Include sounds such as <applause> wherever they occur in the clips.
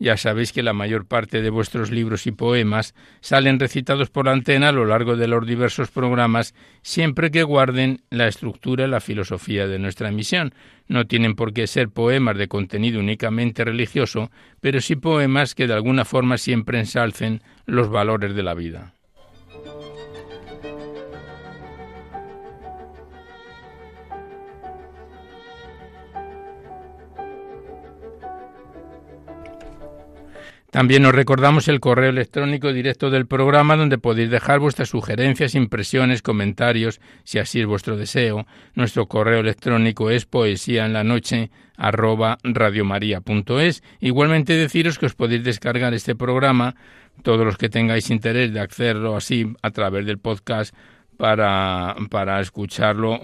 Ya sabéis que la mayor parte de vuestros libros y poemas salen recitados por antena a lo largo de los diversos programas, siempre que guarden la estructura y la filosofía de nuestra emisión. No tienen por qué ser poemas de contenido únicamente religioso, pero sí poemas que de alguna forma siempre ensalcen los valores de la vida. También os recordamos el correo electrónico directo del programa donde podéis dejar vuestras sugerencias, impresiones, comentarios, si así es vuestro deseo. Nuestro correo electrónico es poesía en la noche. Igualmente deciros que os podéis descargar este programa, todos los que tengáis interés de hacerlo así a través del podcast para, para escucharlo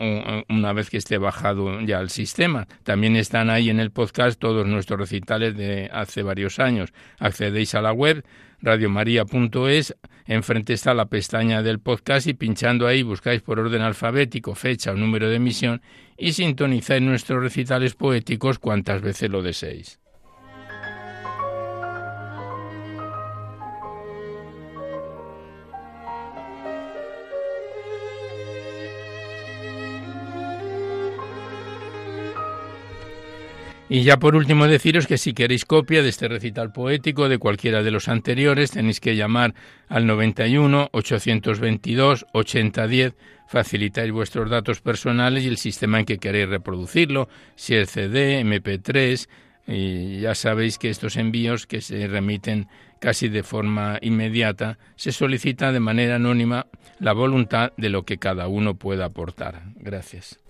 una vez que esté bajado ya el sistema. También están ahí en el podcast todos nuestros recitales de hace varios años. Accedéis a la web radiomaria.es, enfrente está la pestaña del podcast y pinchando ahí buscáis por orden alfabético fecha o número de emisión y sintonizáis nuestros recitales poéticos cuantas veces lo deseéis. Y ya por último deciros que si queréis copia de este recital poético de cualquiera de los anteriores tenéis que llamar al 91 822 8010, facilitáis vuestros datos personales y el sistema en que queréis reproducirlo, si es CD, MP3, y ya sabéis que estos envíos que se remiten casi de forma inmediata, se solicita de manera anónima la voluntad de lo que cada uno pueda aportar. Gracias.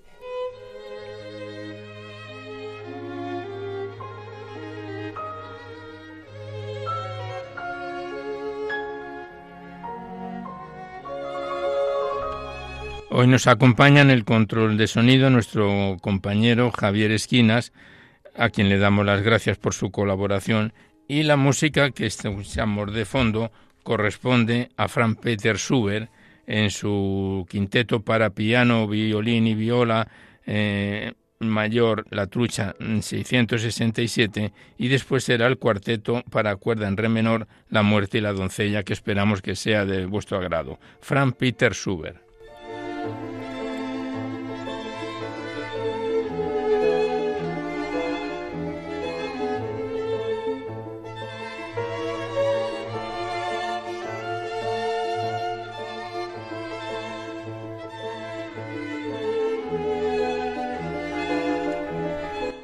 Hoy nos acompaña en el control de sonido nuestro compañero Javier Esquinas, a quien le damos las gracias por su colaboración, y la música que escuchamos de fondo corresponde a Frank Peter Schubert, en su quinteto para piano, violín y viola eh, mayor, la trucha 667, y después será el cuarteto para cuerda en re menor, la muerte y la doncella, que esperamos que sea de vuestro agrado. Frank Peter Schubert.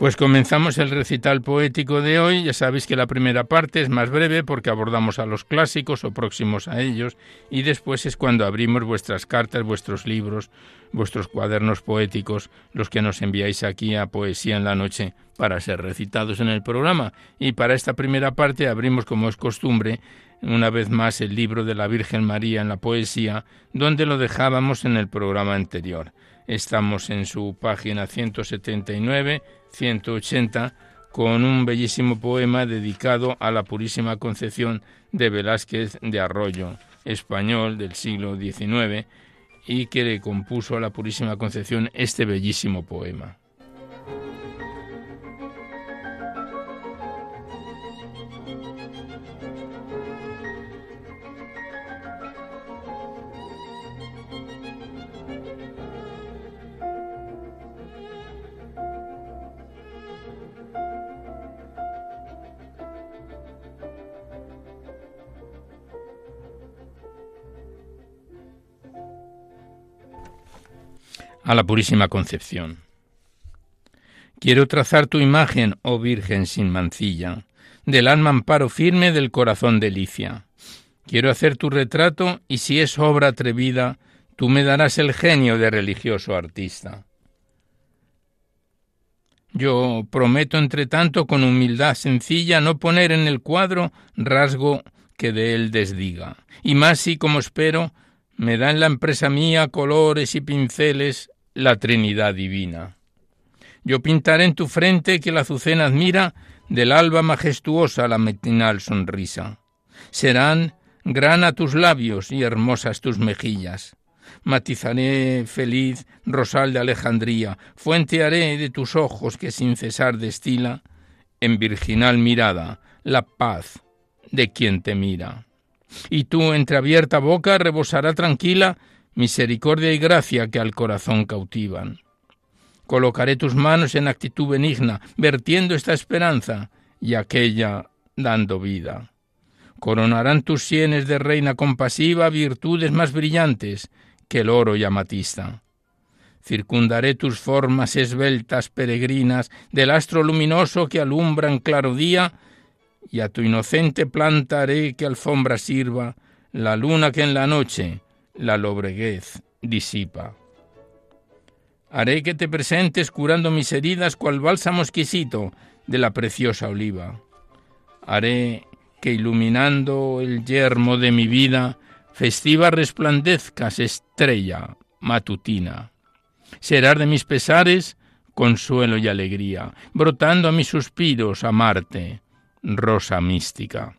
Pues comenzamos el recital poético de hoy. Ya sabéis que la primera parte es más breve porque abordamos a los clásicos o próximos a ellos y después es cuando abrimos vuestras cartas, vuestros libros, vuestros cuadernos poéticos, los que nos enviáis aquí a Poesía en la Noche para ser recitados en el programa. Y para esta primera parte abrimos, como es costumbre, una vez más el libro de la Virgen María en la poesía, donde lo dejábamos en el programa anterior. Estamos en su página 179 180 con un bellísimo poema dedicado a la Purísima Concepción de Velázquez de Arroyo, español del siglo XIX, y que le compuso a la Purísima Concepción este bellísimo poema. A la Purísima Concepción. Quiero trazar tu imagen, oh Virgen sin mancilla, del alma amparo firme del corazón delicia. Quiero hacer tu retrato y si es obra atrevida, tú me darás el genio de religioso artista. Yo prometo, entre tanto, con humildad sencilla, no poner en el cuadro rasgo que de él desdiga, y más si, como espero, me da en la empresa mía colores y pinceles la Trinidad Divina. Yo pintaré en tu frente que la azucena admira del alba majestuosa la matinal sonrisa. Serán grana tus labios y hermosas tus mejillas. Matizaré feliz rosal de Alejandría, fuente haré de tus ojos que sin cesar destila en virginal mirada la paz de quien te mira. Y tú, entreabierta boca, rebosará tranquila misericordia y gracia que al corazón cautivan. Colocaré tus manos en actitud benigna, vertiendo esta esperanza y aquella dando vida. Coronarán tus sienes de reina compasiva virtudes más brillantes que el oro y amatista. Circundaré tus formas esbeltas peregrinas del astro luminoso que alumbra en claro día, y a tu inocente planta haré que alfombra sirva la luna que en la noche la lobreguez disipa. Haré que te presentes curando mis heridas cual bálsamo exquisito de la preciosa oliva. Haré que iluminando el yermo de mi vida, festiva resplandezcas estrella matutina. Serás de mis pesares consuelo y alegría, brotando a mis suspiros a Marte, rosa mística.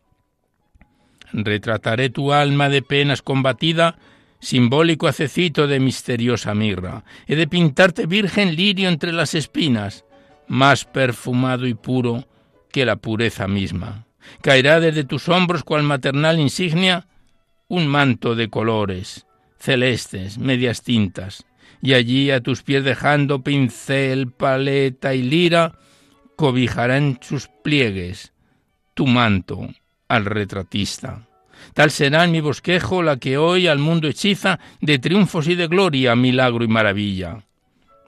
Retrataré tu alma de penas combatida simbólico acecito de misteriosa mirra. He de pintarte virgen lirio entre las espinas, más perfumado y puro que la pureza misma. Caerá desde tus hombros cual maternal insignia un manto de colores, celestes, medias tintas, y allí a tus pies dejando pincel, paleta y lira, cobijará en sus pliegues tu manto al retratista. Tal será en mi bosquejo la que hoy al mundo hechiza de triunfos y de gloria, milagro y maravilla.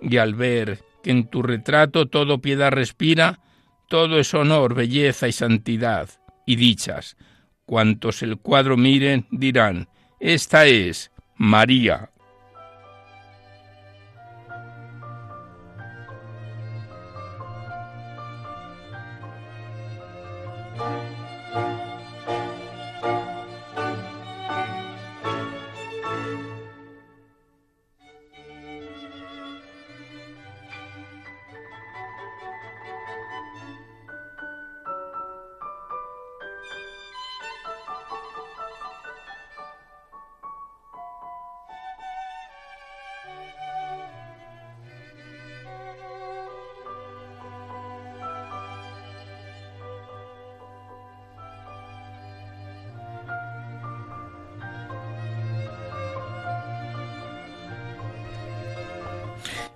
Y al ver que en tu retrato todo piedad respira, todo es honor, belleza y santidad y dichas. Cuantos el cuadro miren dirán, esta es María.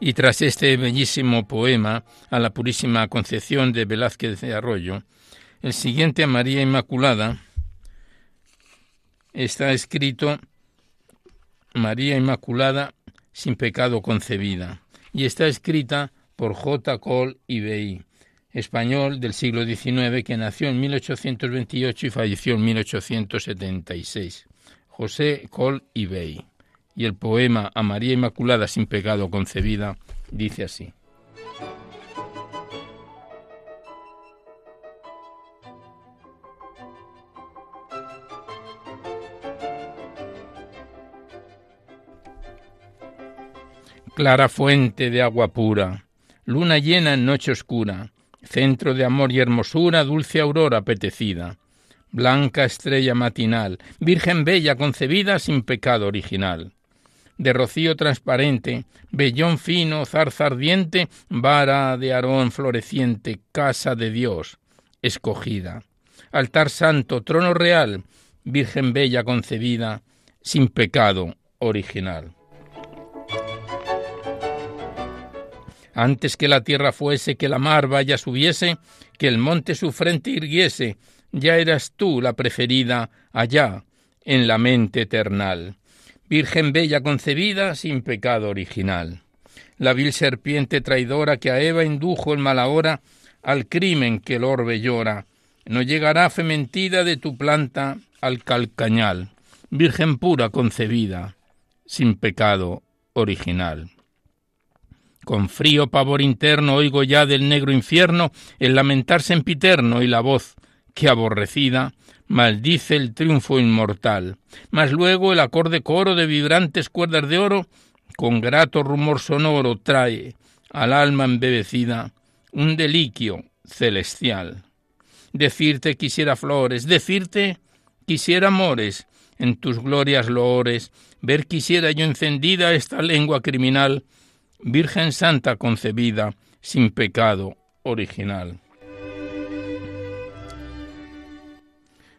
Y tras este bellísimo poema a la Purísima Concepción de Velázquez de Arroyo, el siguiente a María Inmaculada está escrito María Inmaculada sin pecado concebida y está escrita por J. Cole B español del siglo XIX que nació en 1828 y falleció en 1876. José Col Ibey. Y el poema A María Inmaculada sin pecado concebida dice así. Clara fuente de agua pura, luna llena en noche oscura, centro de amor y hermosura, dulce aurora apetecida blanca estrella matinal, Virgen bella concebida sin pecado original. De rocío transparente, vellón fino, zarza ardiente, vara de Aarón floreciente, casa de Dios, escogida. Altar santo, trono real, Virgen bella concebida, sin pecado original. Antes que la tierra fuese, que la mar vaya subiese, que el monte su frente irguiese, ya eras tú la preferida allá, en la mente eternal. Virgen bella concebida sin pecado original. La vil serpiente traidora que a Eva indujo en mala hora al crimen que el orbe llora, no llegará fementida de tu planta al calcañal. Virgen pura concebida, sin pecado original. Con frío pavor interno oigo ya del negro infierno el lamentar sempiterno y la voz que aborrecida maldice el triunfo inmortal. Mas luego el acorde coro de vibrantes cuerdas de oro, con grato rumor sonoro, trae al alma embebecida un deliquio celestial. Decirte quisiera flores, decirte quisiera amores, en tus glorias loores, ver quisiera yo encendida esta lengua criminal, Virgen Santa concebida, sin pecado original.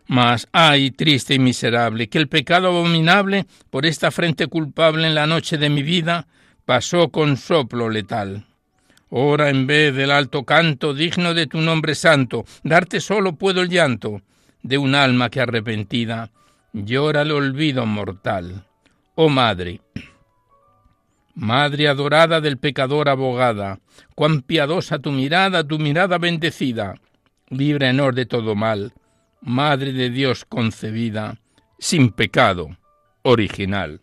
Mas, ay, triste y miserable, que el pecado abominable por esta frente culpable en la noche de mi vida pasó con soplo letal. Ora en vez del alto canto digno de tu nombre santo, darte solo puedo el llanto de un alma que arrepentida llora el olvido mortal. Oh Madre, Madre adorada del pecador abogada, cuán piadosa tu mirada, tu mirada bendecida, libre honor de todo mal, Madre de Dios concebida, sin pecado original.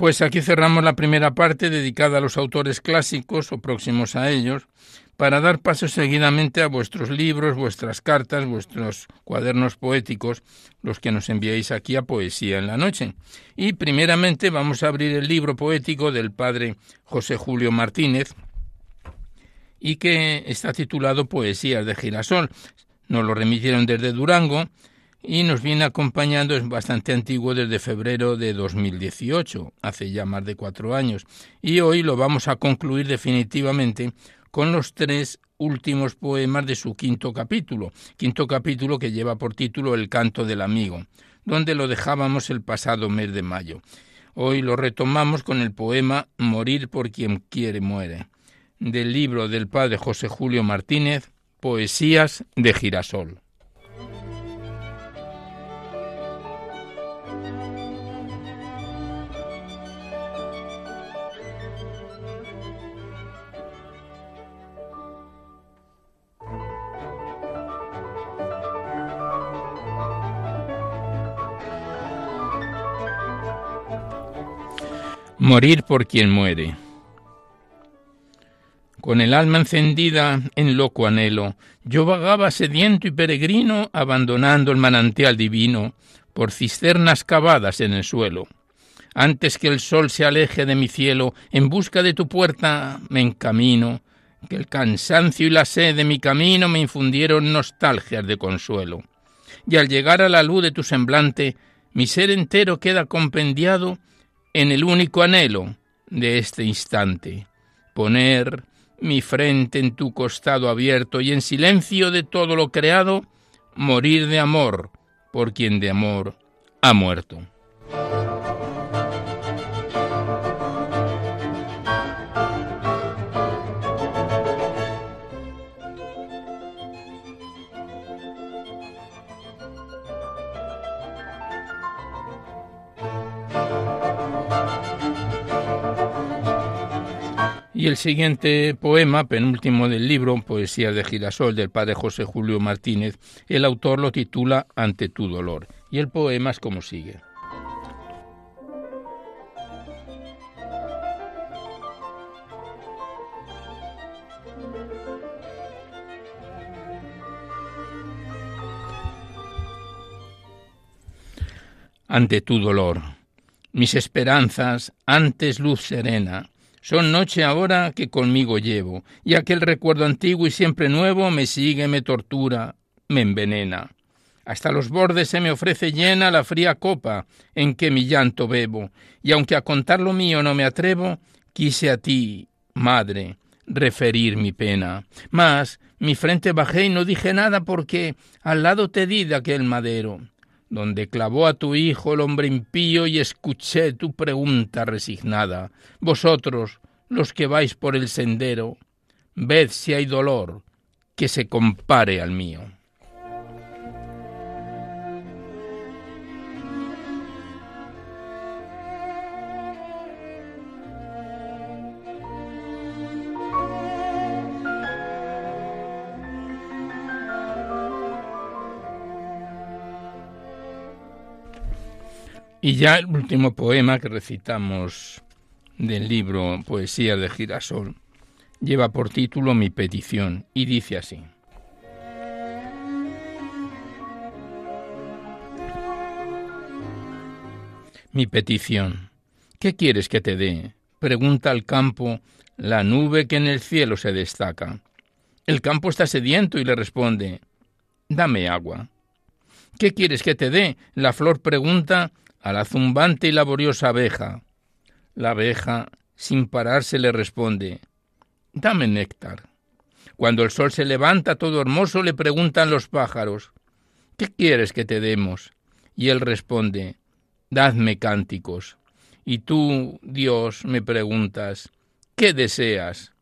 Pues aquí cerramos la primera parte dedicada a los autores clásicos o próximos a ellos, para dar paso seguidamente a vuestros libros, vuestras cartas, vuestros cuadernos poéticos, los que nos enviáis aquí a Poesía en la Noche. Y primeramente vamos a abrir el libro poético del padre José Julio Martínez, y que está titulado Poesías de Girasol. Nos lo remitieron desde Durango y nos viene acompañando, es bastante antiguo, desde febrero de 2018, hace ya más de cuatro años, y hoy lo vamos a concluir definitivamente con los tres últimos poemas de su quinto capítulo, quinto capítulo que lleva por título El canto del amigo, donde lo dejábamos el pasado mes de mayo. Hoy lo retomamos con el poema Morir por quien quiere muere, del libro del padre José Julio Martínez, Poesías de Girasol. Morir por quien muere. Con el alma encendida en loco anhelo, yo vagaba sediento y peregrino, abandonando el manantial divino por cisternas cavadas en el suelo. Antes que el sol se aleje de mi cielo, en busca de tu puerta me encamino, que el cansancio y la sed de mi camino me infundieron nostalgias de consuelo. Y al llegar a la luz de tu semblante, mi ser entero queda compendiado en el único anhelo de este instante, poner mi frente en tu costado abierto y en silencio de todo lo creado, morir de amor por quien de amor ha muerto. Y el siguiente poema, penúltimo del libro, Poesías de Girasol, del padre José Julio Martínez, el autor lo titula Ante tu dolor. Y el poema es como sigue. Ante tu dolor, mis esperanzas, antes luz serena, son noche ahora que conmigo llevo, y aquel recuerdo antiguo y siempre nuevo me sigue, me tortura, me envenena. Hasta los bordes se me ofrece llena la fría copa en que mi llanto bebo, y aunque a contar lo mío no me atrevo, quise a ti, madre, referir mi pena. Mas mi frente bajé y no dije nada porque al lado te di de aquel madero donde clavó a tu hijo el hombre impío y escuché tu pregunta resignada. Vosotros, los que vais por el sendero, ved si hay dolor que se compare al mío. Y ya el último poema que recitamos del libro Poesías de Girasol lleva por título Mi petición y dice así. Mi petición. ¿Qué quieres que te dé? Pregunta al campo la nube que en el cielo se destaca. El campo está sediento y le responde Dame agua. ¿Qué quieres que te dé? La flor pregunta a la zumbante y laboriosa abeja. La abeja, sin pararse, le responde Dame néctar. Cuando el sol se levanta todo hermoso, le preguntan los pájaros ¿Qué quieres que te demos? Y él responde Dadme cánticos. Y tú, Dios, me preguntas ¿Qué deseas?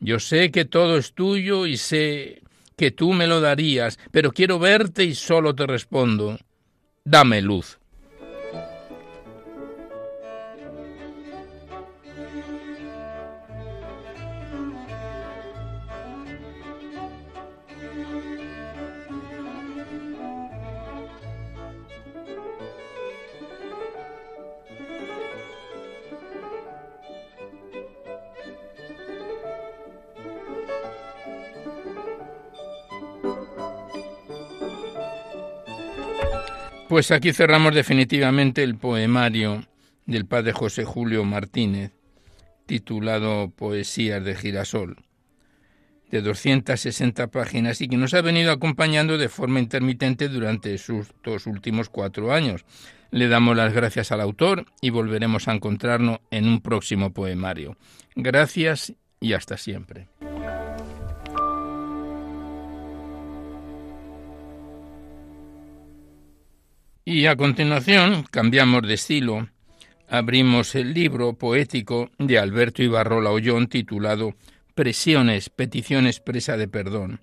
Yo sé que todo es tuyo y sé que tú me lo darías, pero quiero verte y solo te respondo Dame luz. Pues aquí cerramos definitivamente el poemario del padre José Julio Martínez, titulado Poesías de Girasol, de 260 páginas y que nos ha venido acompañando de forma intermitente durante sus dos últimos cuatro años. Le damos las gracias al autor y volveremos a encontrarnos en un próximo poemario. Gracias y hasta siempre. Y a continuación cambiamos de estilo. Abrimos el libro poético de Alberto Ibarrola Ollón titulado Presiones, petición expresa de perdón,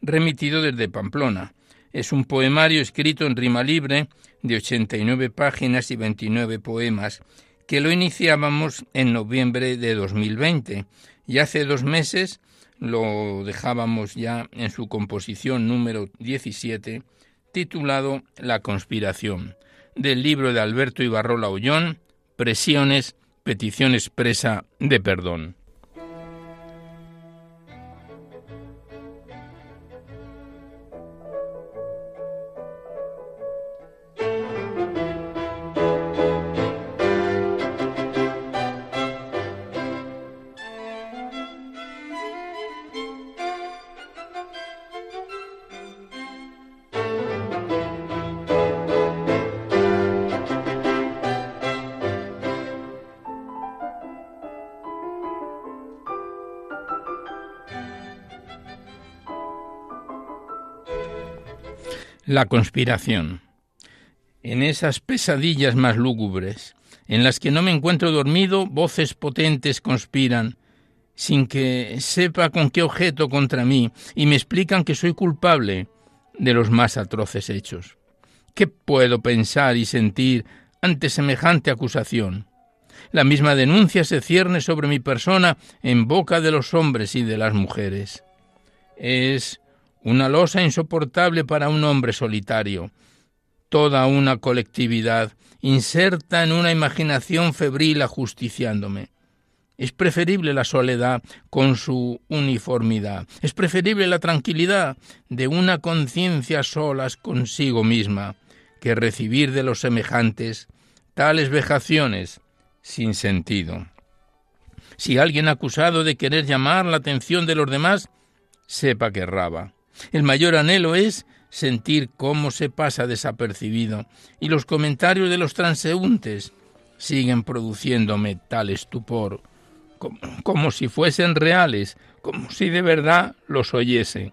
remitido desde Pamplona. Es un poemario escrito en rima libre de 89 páginas y 29 poemas que lo iniciábamos en noviembre de 2020 y hace dos meses lo dejábamos ya en su composición número 17 titulado La conspiración, del libro de Alberto Ibarrola Ollón, Presiones, petición expresa de perdón. La conspiración. En esas pesadillas más lúgubres, en las que no me encuentro dormido, voces potentes conspiran, sin que sepa con qué objeto contra mí, y me explican que soy culpable de los más atroces hechos. ¿Qué puedo pensar y sentir ante semejante acusación? La misma denuncia se cierne sobre mi persona en boca de los hombres y de las mujeres. Es una losa insoportable para un hombre solitario. Toda una colectividad inserta en una imaginación febril ajusticiándome. Es preferible la soledad con su uniformidad. Es preferible la tranquilidad de una conciencia solas consigo misma que recibir de los semejantes tales vejaciones sin sentido. Si alguien acusado de querer llamar la atención de los demás, sepa que raba. El mayor anhelo es sentir cómo se pasa desapercibido, y los comentarios de los transeúntes siguen produciéndome tal estupor, como, como, si fuesen reales, como si de verdad los oyese.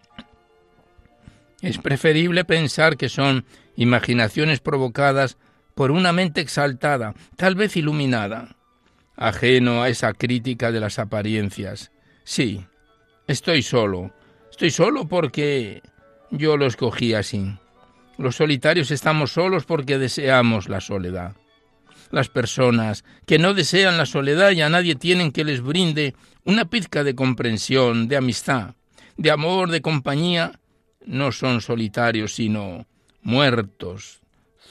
Es preferible pensar que son imaginaciones provocadas por una mente exaltada, tal vez iluminada, ajeno a esa crítica de las apariencias. Sí, estoy solo, Estoy solo porque yo lo escogí así. Los solitarios estamos solos porque deseamos la soledad. Las personas que no desean la soledad y a nadie tienen que les brinde una pizca de comprensión, de amistad, de amor, de compañía, no son solitarios, sino muertos,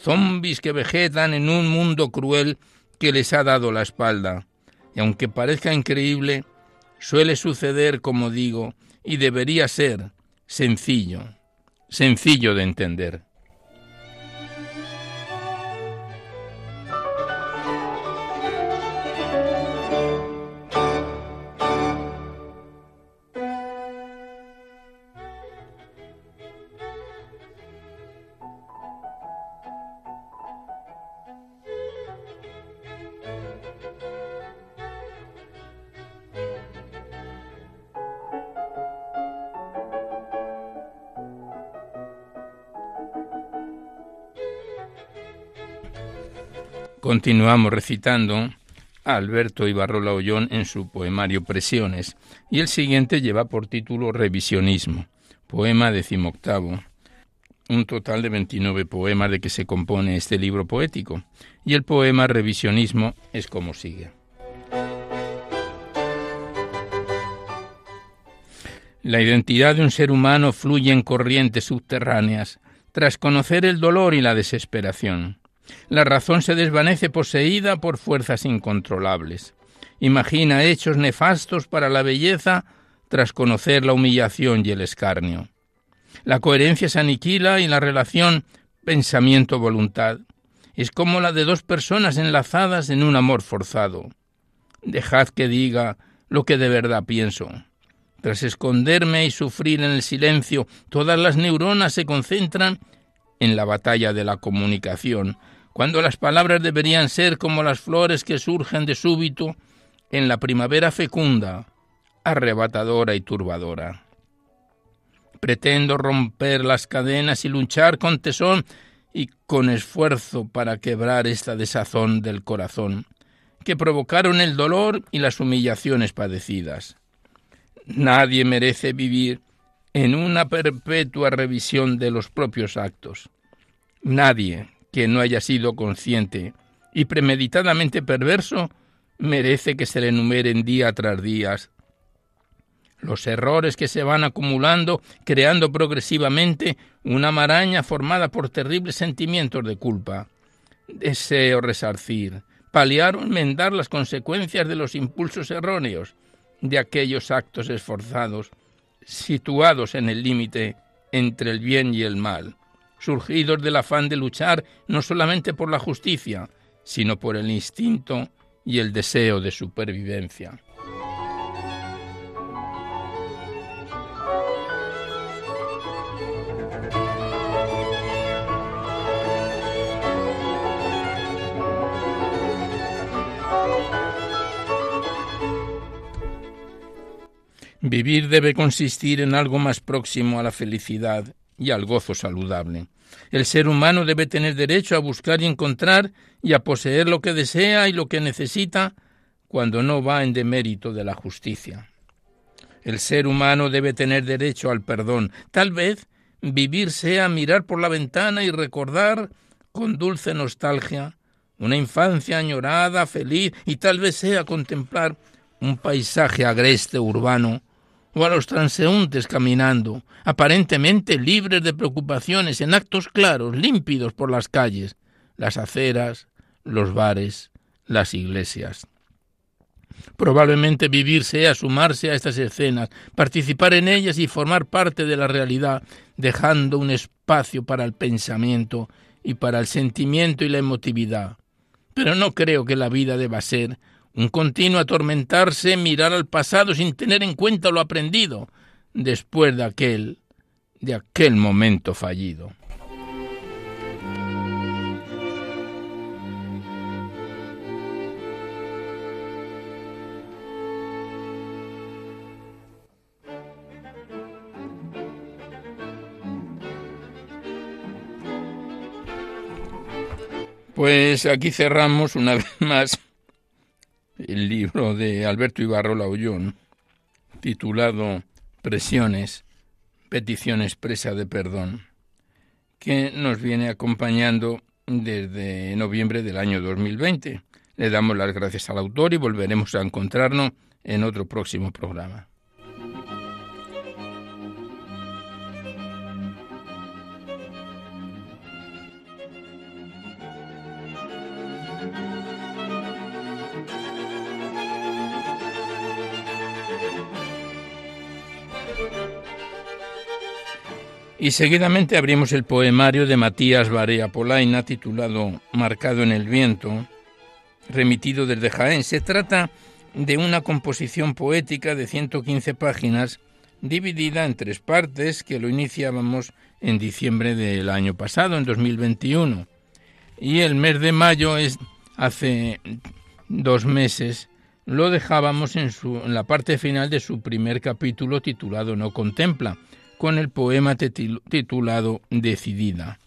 zombis que vegetan en un mundo cruel que les ha dado la espalda. Y aunque parezca increíble, suele suceder, como digo, y debería ser sencillo, sencillo de entender. Continuamos recitando a Alberto Ibarrola Ollón en su poemario Presiones, y el siguiente lleva por título Revisionismo, poema decimoctavo, un total de 29 poemas de que se compone este libro poético, y el poema Revisionismo es como sigue. La identidad de un ser humano fluye en corrientes subterráneas, tras conocer el dolor y la desesperación. La razón se desvanece poseída por fuerzas incontrolables. Imagina hechos nefastos para la belleza tras conocer la humillación y el escarnio. La coherencia se aniquila y la relación pensamiento-voluntad es como la de dos personas enlazadas en un amor forzado. Dejad que diga lo que de verdad pienso. Tras esconderme y sufrir en el silencio, todas las neuronas se concentran en la batalla de la comunicación, cuando las palabras deberían ser como las flores que surgen de súbito en la primavera fecunda, arrebatadora y turbadora. Pretendo romper las cadenas y luchar con tesón y con esfuerzo para quebrar esta desazón del corazón, que provocaron el dolor y las humillaciones padecidas. Nadie merece vivir en una perpetua revisión de los propios actos. Nadie, que no haya sido consciente. Y premeditadamente perverso merece que se le enumeren día tras día. Los errores que se van acumulando, creando progresivamente una maraña formada por terribles sentimientos de culpa. Deseo resarcir, paliar o enmendar las consecuencias de los impulsos erróneos, de aquellos actos esforzados, situados en el límite entre el bien y el mal, surgidos del afán de luchar no solamente por la justicia, sino por el instinto y el deseo de supervivencia. Vivir debe consistir en algo más próximo a la felicidad y al gozo saludable. El ser humano debe tener derecho a buscar y encontrar y a poseer lo que desea y lo que necesita cuando no va en demérito de la justicia. El ser humano debe tener derecho al perdón. Tal vez vivir sea mirar por la ventana y recordar con dulce nostalgia una infancia añorada, feliz, y tal vez sea contemplar un paisaje agreste urbano o a los transeúntes caminando, aparentemente libres de preocupaciones, en actos claros, límpidos por las calles, las aceras, los bares, las iglesias. Probablemente vivir sea sumarse a estas escenas, participar en ellas y formar parte de la realidad, dejando un espacio para el pensamiento y para el sentimiento y la emotividad. Pero no creo que la vida deba ser un continuo atormentarse, mirar al pasado sin tener en cuenta lo aprendido después de aquel, de aquel momento fallido. Pues aquí cerramos una vez más el libro de Alberto Ibarro Laullón, titulado Presiones, petición expresa de perdón, que nos viene acompañando desde noviembre del año 2020. Le damos las gracias al autor y volveremos a encontrarnos en otro próximo programa. Y seguidamente abrimos el poemario de Matías Barea Polaina titulado Marcado en el viento, remitido desde Jaén. Se trata de una composición poética de 115 páginas dividida en tres partes que lo iniciábamos en diciembre del año pasado, en 2021. Y el mes de mayo es hace dos meses lo dejábamos en, su, en la parte final de su primer capítulo titulado No contempla con el poema titulado Decidida,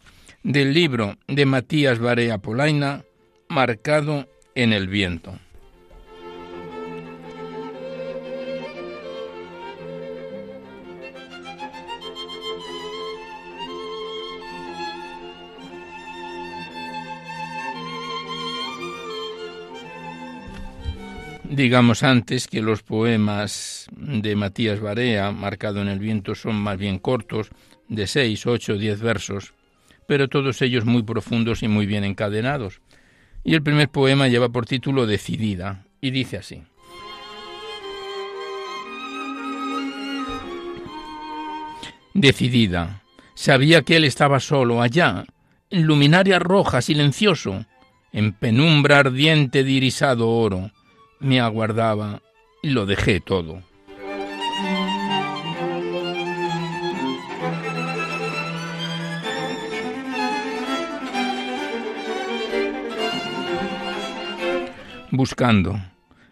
del libro de Matías Barea Polaina, Marcado en el viento. Digamos antes que los poemas de Matías Barea, marcado en el viento, son más bien cortos, de seis, ocho, diez versos, pero todos ellos muy profundos y muy bien encadenados. Y el primer poema lleva por título Decidida, y dice así. Decidida. Sabía que él estaba solo allá, en luminaria roja, silencioso, en penumbra ardiente de irisado oro me aguardaba y lo dejé todo. Buscando.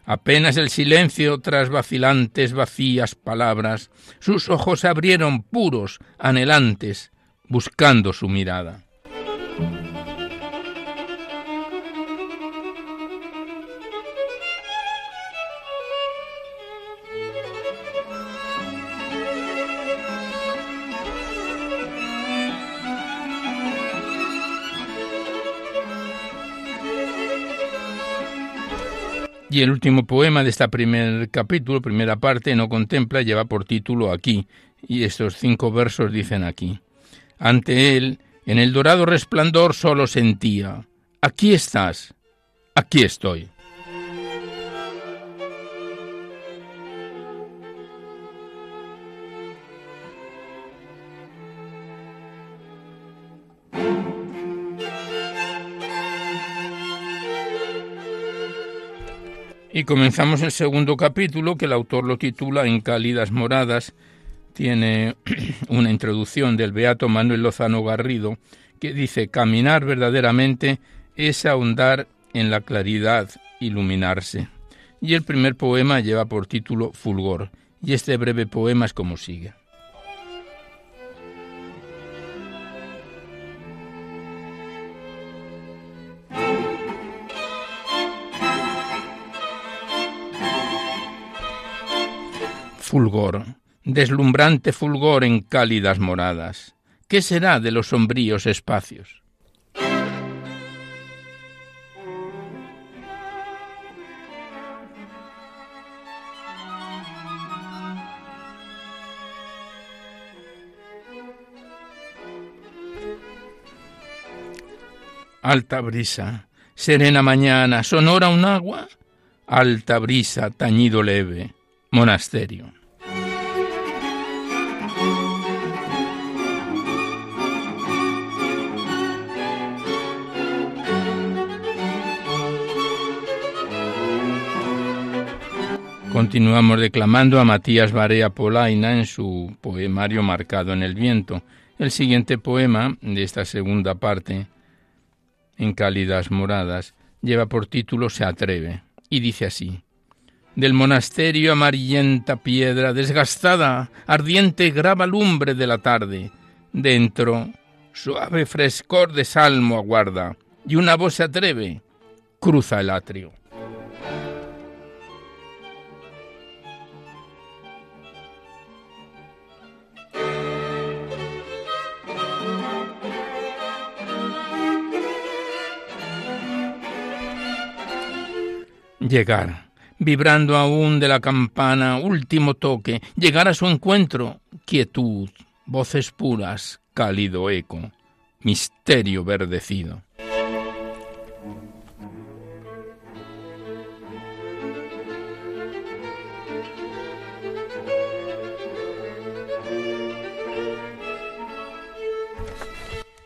Apenas el silencio tras vacilantes, vacías palabras, sus ojos se abrieron puros, anhelantes, buscando su mirada. Y el último poema de esta primer capítulo, primera parte, no contempla, lleva por título aquí, y estos cinco versos dicen aquí. Ante él, en el dorado resplandor solo sentía, aquí estás, aquí estoy. Y comenzamos el segundo capítulo, que el autor lo titula En cálidas moradas. Tiene <clears throat> una introducción del beato Manuel Lozano Garrido, que dice, caminar verdaderamente es ahondar en la claridad, iluminarse. Y el primer poema lleva por título Fulgor, y este breve poema es como sigue. Fulgor, deslumbrante fulgor en cálidas moradas. ¿Qué será de los sombríos espacios? Alta brisa, serena mañana, sonora un agua, alta brisa, tañido leve, monasterio. Continuamos declamando a Matías Barea Polaina en su poemario Marcado en el viento. El siguiente poema de esta segunda parte en cálidas moradas, lleva por título Se atreve, y dice así. Del monasterio amarillenta piedra, desgastada, ardiente grava lumbre de la tarde, dentro suave frescor de salmo aguarda, y una voz se atreve, cruza el atrio. Llegar, vibrando aún de la campana, último toque, llegar a su encuentro, quietud, voces puras, cálido eco, misterio verdecido.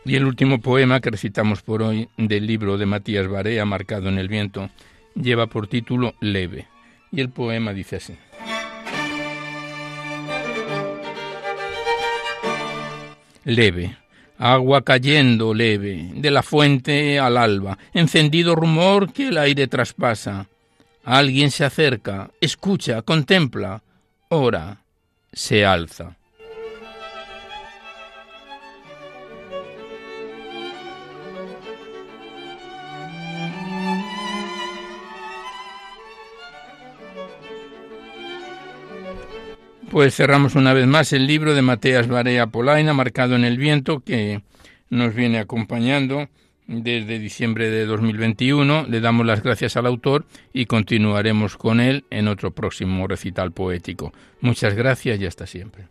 Y el último poema que recitamos por hoy del libro de Matías Barea, marcado en el viento, lleva por título Leve, y el poema dice así. Leve, agua cayendo leve, de la fuente al alba, encendido rumor que el aire traspasa. Alguien se acerca, escucha, contempla, ora, se alza. Pues cerramos una vez más el libro de Mateas Barea Polaina, marcado en el viento, que nos viene acompañando desde diciembre de 2021. Le damos las gracias al autor y continuaremos con él en otro próximo recital poético. Muchas gracias y hasta siempre.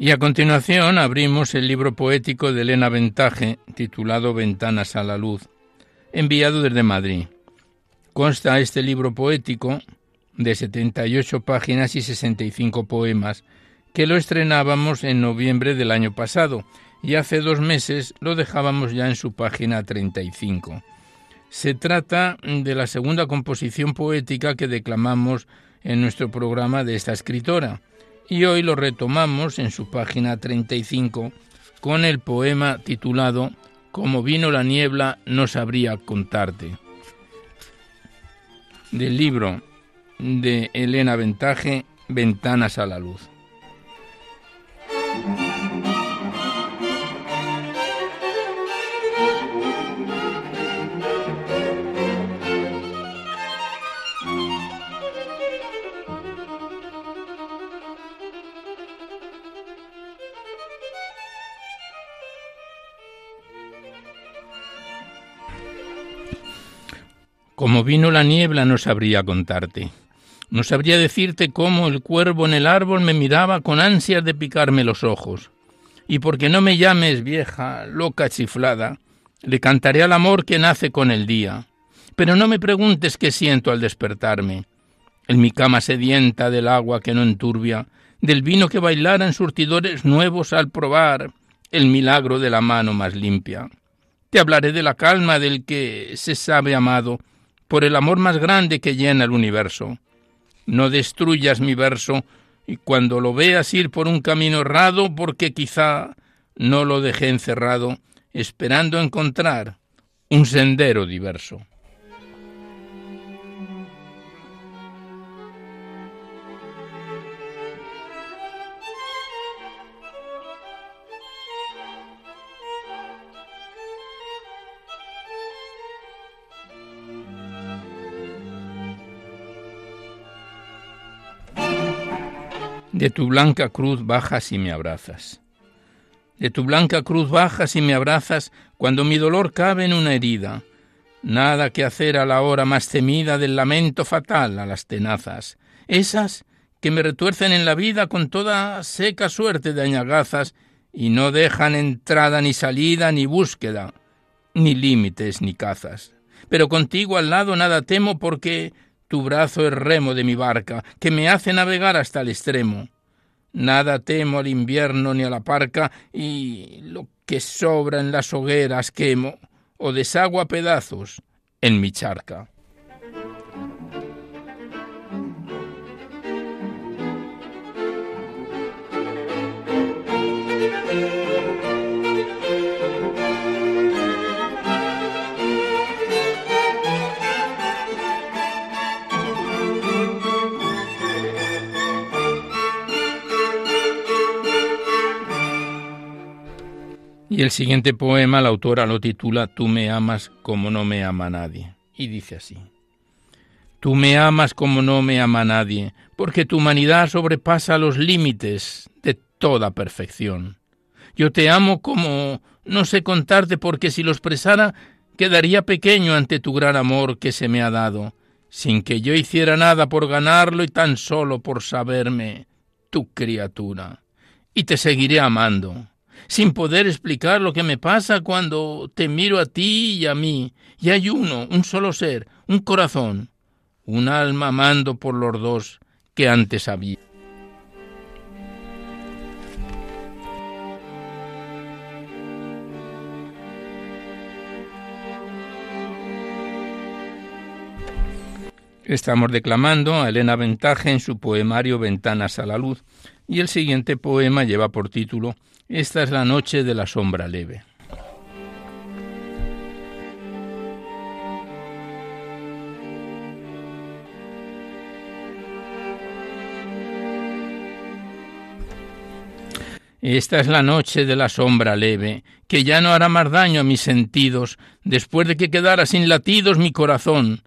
Y a continuación abrimos el libro poético de Elena Ventaje, titulado Ventanas a la Luz, enviado desde Madrid. Consta este libro poético de 78 páginas y 65 poemas, que lo estrenábamos en noviembre del año pasado y hace dos meses lo dejábamos ya en su página 35. Se trata de la segunda composición poética que declamamos en nuestro programa de esta escritora y hoy lo retomamos en su página 35 con el poema titulado Como vino la niebla no sabría contarte. Del libro de Elena Ventaje, Ventanas a la Luz. Como vino la niebla no sabría contarte. No sabría decirte cómo el cuervo en el árbol me miraba con ansias de picarme los ojos. Y porque no me llames vieja, loca chiflada, le cantaré al amor que nace con el día. Pero no me preguntes qué siento al despertarme. En mi cama sedienta del agua que no enturbia, del vino que bailara en surtidores nuevos al probar el milagro de la mano más limpia. Te hablaré de la calma del que se sabe amado, por el amor más grande que llena el universo. No destruyas mi verso y cuando lo veas ir por un camino errado, porque quizá no lo dejé encerrado, esperando encontrar un sendero diverso. De tu blanca cruz bajas y me abrazas. De tu blanca cruz bajas y me abrazas cuando mi dolor cabe en una herida. Nada que hacer a la hora más temida del lamento fatal a las tenazas, esas que me retuercen en la vida con toda seca suerte de añagazas y no dejan entrada ni salida ni búsqueda, ni límites ni cazas. Pero contigo al lado nada temo porque tu brazo es remo de mi barca, que me hace navegar hasta el extremo. Nada temo al invierno ni a la parca, y lo que sobra en las hogueras quemo, o desagua pedazos en mi charca. Y el siguiente poema la autora lo titula Tú me amas como no me ama nadie. Y dice así. Tú me amas como no me ama nadie, porque tu humanidad sobrepasa los límites de toda perfección. Yo te amo como no sé contarte, porque si lo expresara quedaría pequeño ante tu gran amor que se me ha dado, sin que yo hiciera nada por ganarlo y tan solo por saberme tu criatura. Y te seguiré amando sin poder explicar lo que me pasa cuando te miro a ti y a mí, y hay uno, un solo ser, un corazón, un alma amando por los dos que antes había. Estamos declamando a Elena Ventaje en su poemario Ventanas a la Luz, y el siguiente poema lleva por título esta es la noche de la sombra leve. Esta es la noche de la sombra leve, que ya no hará más daño a mis sentidos, después de que quedara sin latidos mi corazón,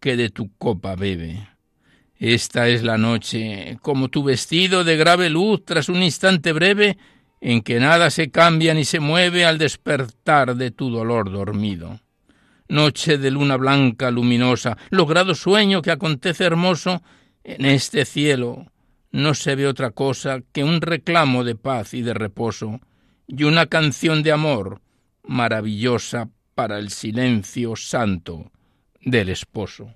que de tu copa bebe. Esta es la noche, como tu vestido de grave luz tras un instante breve, en que nada se cambia ni se mueve al despertar de tu dolor dormido. Noche de luna blanca luminosa, logrado sueño que acontece hermoso, en este cielo no se ve otra cosa que un reclamo de paz y de reposo, y una canción de amor maravillosa para el silencio santo del esposo.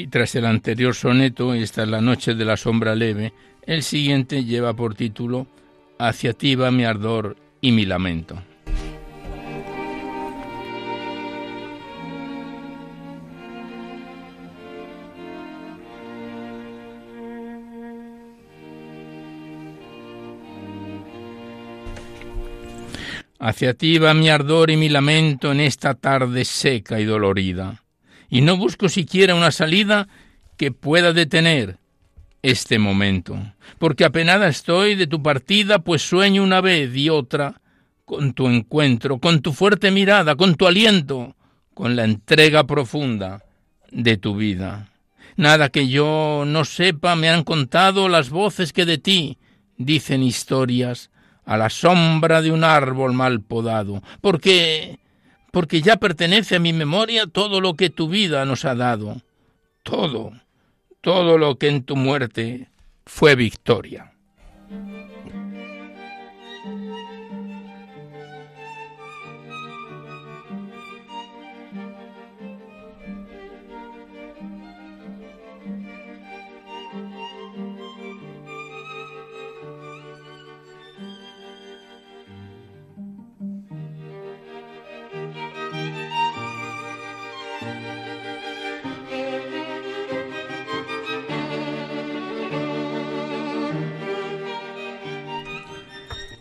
Y tras el anterior soneto, esta es la noche de la sombra leve, el siguiente lleva por título Hacia ti va mi ardor y mi lamento. Hacia ti va mi ardor y mi lamento en esta tarde seca y dolorida y no busco siquiera una salida que pueda detener este momento, porque apenada estoy de tu partida, pues sueño una vez y otra con tu encuentro, con tu fuerte mirada, con tu aliento, con la entrega profunda de tu vida. Nada que yo no sepa me han contado las voces que de ti dicen historias a la sombra de un árbol mal podado, porque porque ya pertenece a mi memoria todo lo que tu vida nos ha dado, todo, todo lo que en tu muerte fue victoria.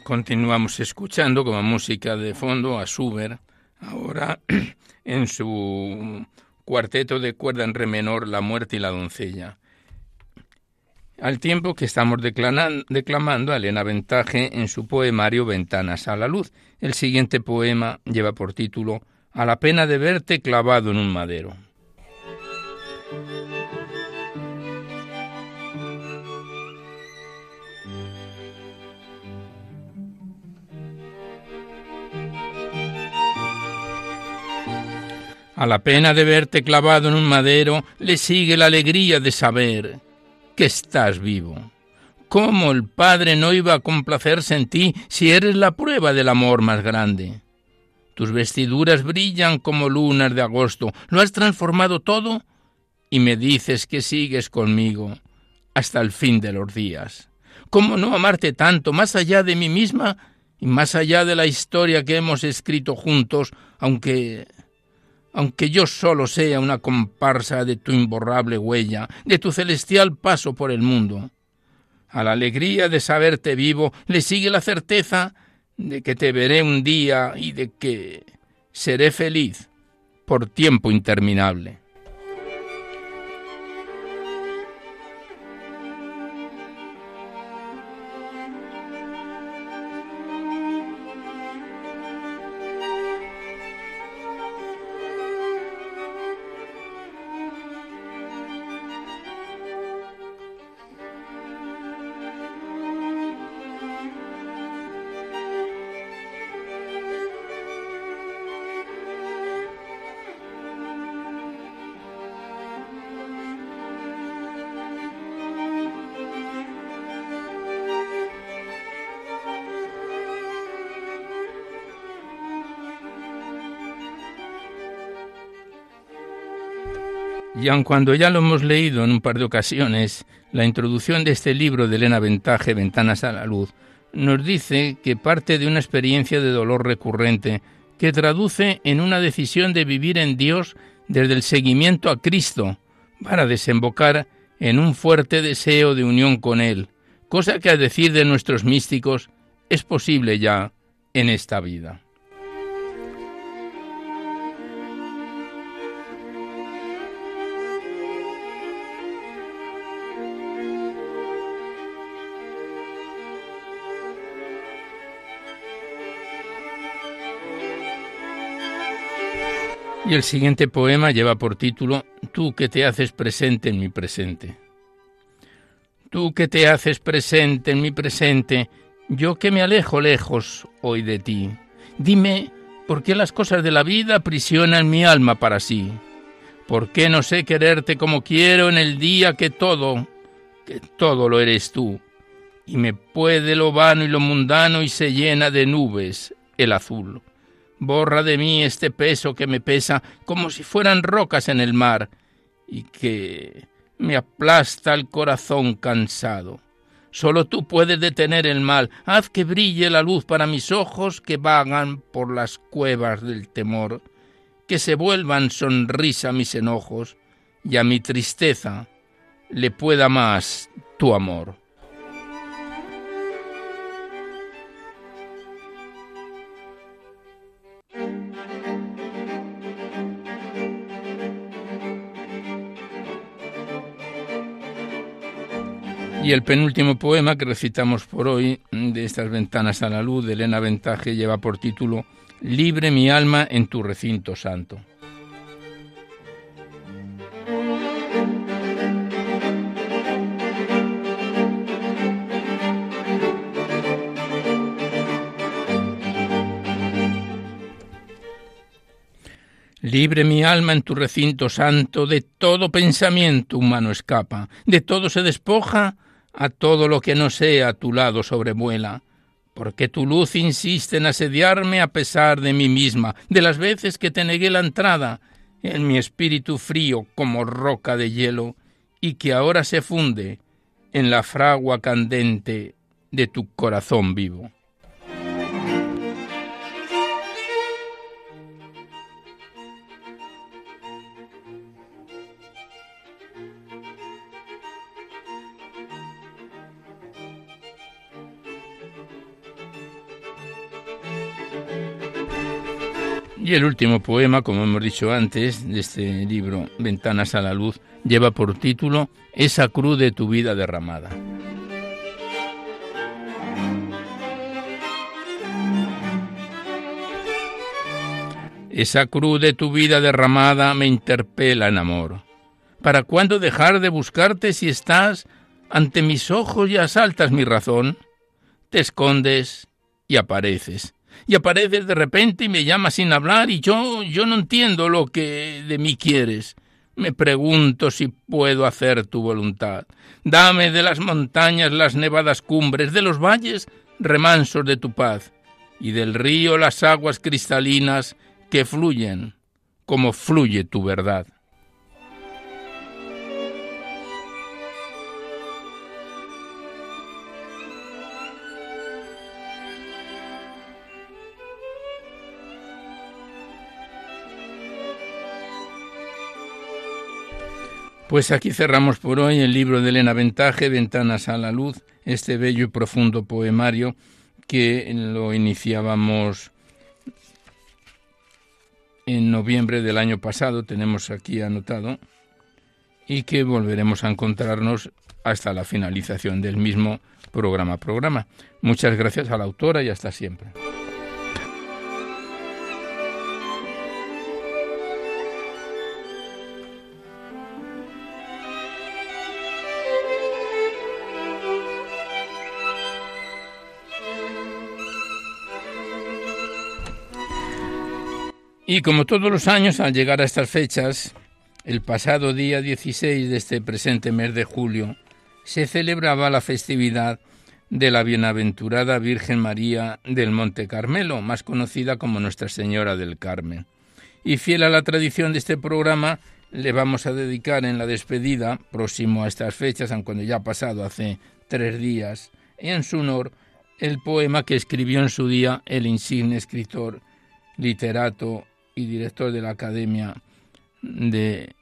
Continuamos escuchando como música de fondo a Schubert, ahora <clears throat> en su cuarteto de cuerda en re menor La muerte y la doncella. al tiempo que estamos declamando a Elena Ventaje en su poemario Ventanas a la Luz. El siguiente poema lleva por título A la pena de verte clavado en un madero. A la pena de verte clavado en un madero le sigue la alegría de saber que estás vivo. ¿Cómo el Padre no iba a complacerse en ti si eres la prueba del amor más grande? Tus vestiduras brillan como lunas de agosto. ¿Lo has transformado todo? Y me dices que sigues conmigo hasta el fin de los días. ¿Cómo no amarte tanto, más allá de mí misma y más allá de la historia que hemos escrito juntos, aunque aunque yo solo sea una comparsa de tu imborrable huella, de tu celestial paso por el mundo. A la alegría de saberte vivo le sigue la certeza de que te veré un día y de que seré feliz por tiempo interminable. Y aun cuando ya lo hemos leído en un par de ocasiones, la introducción de este libro de Elena Ventaje, Ventanas a la Luz, nos dice que parte de una experiencia de dolor recurrente que traduce en una decisión de vivir en Dios desde el seguimiento a Cristo para desembocar en un fuerte deseo de unión con Él, cosa que a decir de nuestros místicos es posible ya en esta vida. Y el siguiente poema lleva por título Tú que te haces presente en mi presente. Tú que te haces presente en mi presente, yo que me alejo lejos hoy de ti. Dime, ¿por qué las cosas de la vida aprisionan mi alma para sí? ¿Por qué no sé quererte como quiero en el día que todo, que todo lo eres tú? Y me puede lo vano y lo mundano y se llena de nubes el azul. Borra de mí este peso que me pesa como si fueran rocas en el mar y que me aplasta el corazón cansado. Solo tú puedes detener el mal. Haz que brille la luz para mis ojos que vagan por las cuevas del temor, que se vuelvan sonrisa mis enojos y a mi tristeza le pueda más tu amor. Y el penúltimo poema que recitamos por hoy de estas ventanas a la luz de Elena Ventaje lleva por título Libre mi alma en tu recinto santo. Libre mi alma en tu recinto santo, de todo pensamiento humano escapa, de todo se despoja a todo lo que no sea a tu lado sobrevuela, porque tu luz insiste en asediarme a pesar de mí misma, de las veces que te negué la entrada, en mi espíritu frío como roca de hielo, y que ahora se funde en la fragua candente de tu corazón vivo. Y el último poema, como hemos dicho antes, de este libro, Ventanas a la Luz, lleva por título Esa cruz de tu vida derramada. Esa cruz de tu vida derramada me interpela en amor. ¿Para cuándo dejar de buscarte si estás ante mis ojos y asaltas mi razón? Te escondes y apareces. Y apareces de repente y me llamas sin hablar y yo yo no entiendo lo que de mí quieres. Me pregunto si puedo hacer tu voluntad. Dame de las montañas las nevadas cumbres, de los valles remansos de tu paz, y del río las aguas cristalinas que fluyen como fluye tu verdad. Pues aquí cerramos por hoy el libro de Elena Ventaje, Ventanas a la Luz, este bello y profundo poemario que lo iniciábamos en noviembre del año pasado, tenemos aquí anotado, y que volveremos a encontrarnos hasta la finalización del mismo programa programa. Muchas gracias a la autora y hasta siempre. Y como todos los años, al llegar a estas fechas, el pasado día 16 de este presente mes de julio, se celebraba la festividad de la bienaventurada Virgen María del Monte Carmelo, más conocida como Nuestra Señora del Carmen. Y fiel a la tradición de este programa, le vamos a dedicar en la despedida, próximo a estas fechas, aunque ya ha pasado hace tres días, en su honor, el poema que escribió en su día el insigne escritor, literato y director de la Academia de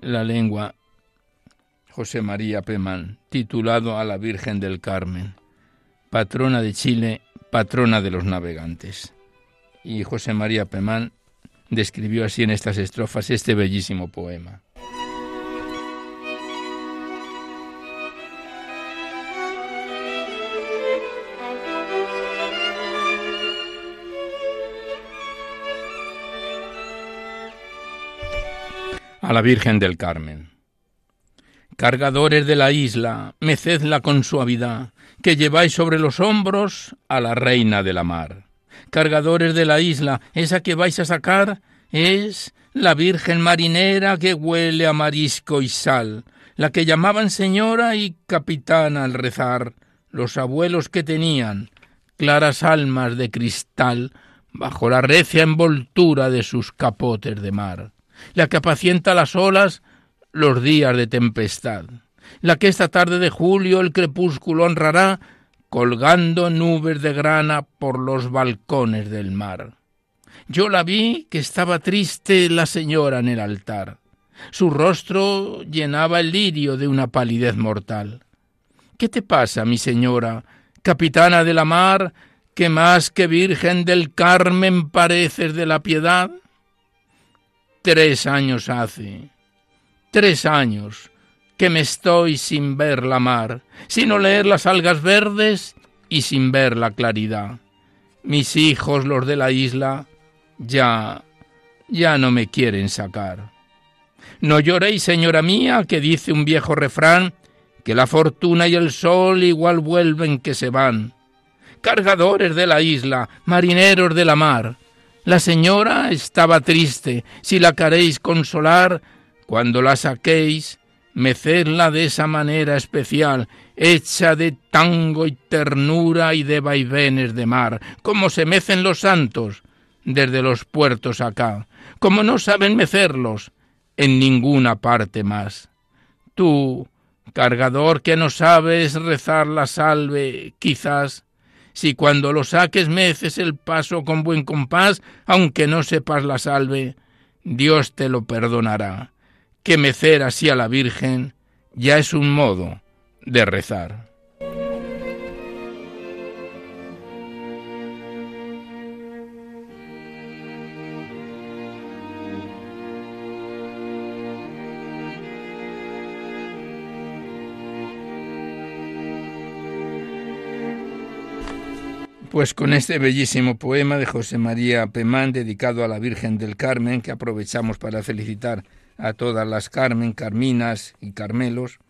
la Lengua, José María Pemán, titulado a la Virgen del Carmen, patrona de Chile, patrona de los navegantes. Y José María Pemán describió así en estas estrofas este bellísimo poema. A la Virgen del Carmen. Cargadores de la isla, mecedla con suavidad, que lleváis sobre los hombros a la reina de la mar. Cargadores de la isla, esa que vais a sacar es la Virgen marinera que huele a marisco y sal, la que llamaban señora y capitana al rezar, los abuelos que tenían claras almas de cristal bajo la recia envoltura de sus capotes de mar la que apacienta las olas los días de tempestad, la que esta tarde de julio el crepúsculo honrará colgando nubes de grana por los balcones del mar. Yo la vi que estaba triste la señora en el altar. Su rostro llenaba el lirio de una palidez mortal. ¿Qué te pasa, mi señora, capitana de la mar, que más que Virgen del Carmen pareces de la piedad? Tres años hace, tres años que me estoy sin ver la mar, sin oler las algas verdes y sin ver la claridad. Mis hijos, los de la isla, ya, ya no me quieren sacar. No lloréis, señora mía, que dice un viejo refrán, que la fortuna y el sol igual vuelven que se van. Cargadores de la isla, marineros de la mar, la señora estaba triste. Si la queréis consolar, cuando la saquéis, mecedla de esa manera especial, hecha de tango y ternura y de vaivenes de mar, como se mecen los santos desde los puertos acá, como no saben mecerlos en ninguna parte más. Tú, cargador que no sabes rezar la salve, quizás si cuando lo saques meces el paso con buen compás, aunque no sepas la salve, Dios te lo perdonará. Que mecer así a la Virgen ya es un modo de rezar. Pues con este bellísimo poema de José María Pemán dedicado a la Virgen del Carmen, que aprovechamos para felicitar a todas las Carmen, Carminas y Carmelos,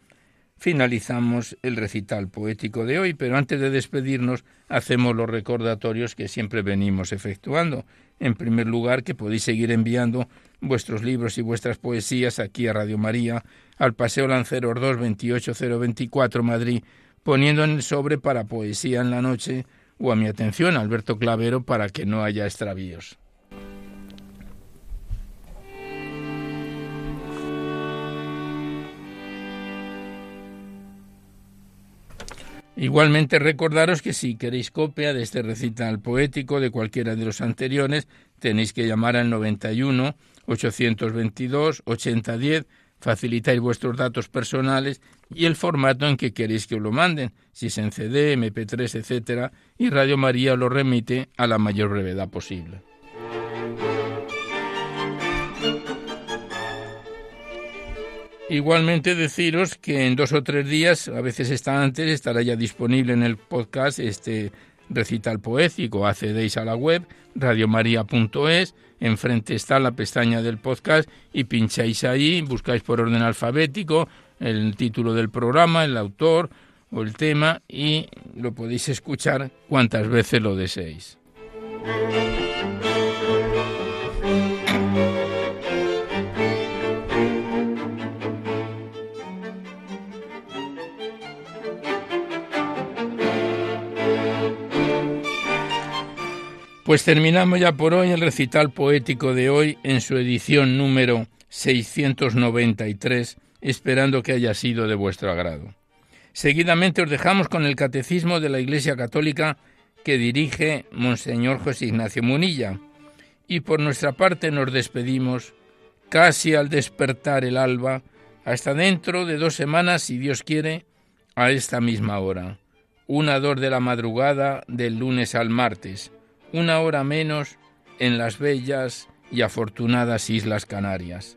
finalizamos el recital poético de hoy, pero antes de despedirnos hacemos los recordatorios que siempre venimos efectuando. En primer lugar, que podéis seguir enviando vuestros libros y vuestras poesías aquí a Radio María, al Paseo Lanceros 2 28024 Madrid, poniendo en el sobre para Poesía en la Noche o a mi atención, Alberto Clavero, para que no haya extravíos. Igualmente recordaros que si queréis copia de este recital poético de cualquiera de los anteriores, tenéis que llamar al 91 822 8010, facilitáis vuestros datos personales y el formato en que queréis que os lo manden, si es en CD, MP3, etcétera, y Radio María lo remite a la mayor brevedad posible. Igualmente deciros que en dos o tres días, a veces está antes, estará ya disponible en el podcast este recital poético. Accedéis a la web radiomaria.es, enfrente está la pestaña del podcast y pincháis ahí, buscáis por orden alfabético el título del programa, el autor o el tema y lo podéis escuchar cuantas veces lo deseéis. Pues terminamos ya por hoy el recital poético de hoy en su edición número 693, esperando que haya sido de vuestro agrado. Seguidamente os dejamos con el Catecismo de la Iglesia Católica que dirige Monseñor José Ignacio Munilla. Y por nuestra parte nos despedimos casi al despertar el alba, hasta dentro de dos semanas, si Dios quiere, a esta misma hora. Una dor de la madrugada del lunes al martes una hora menos en las bellas y afortunadas Islas Canarias.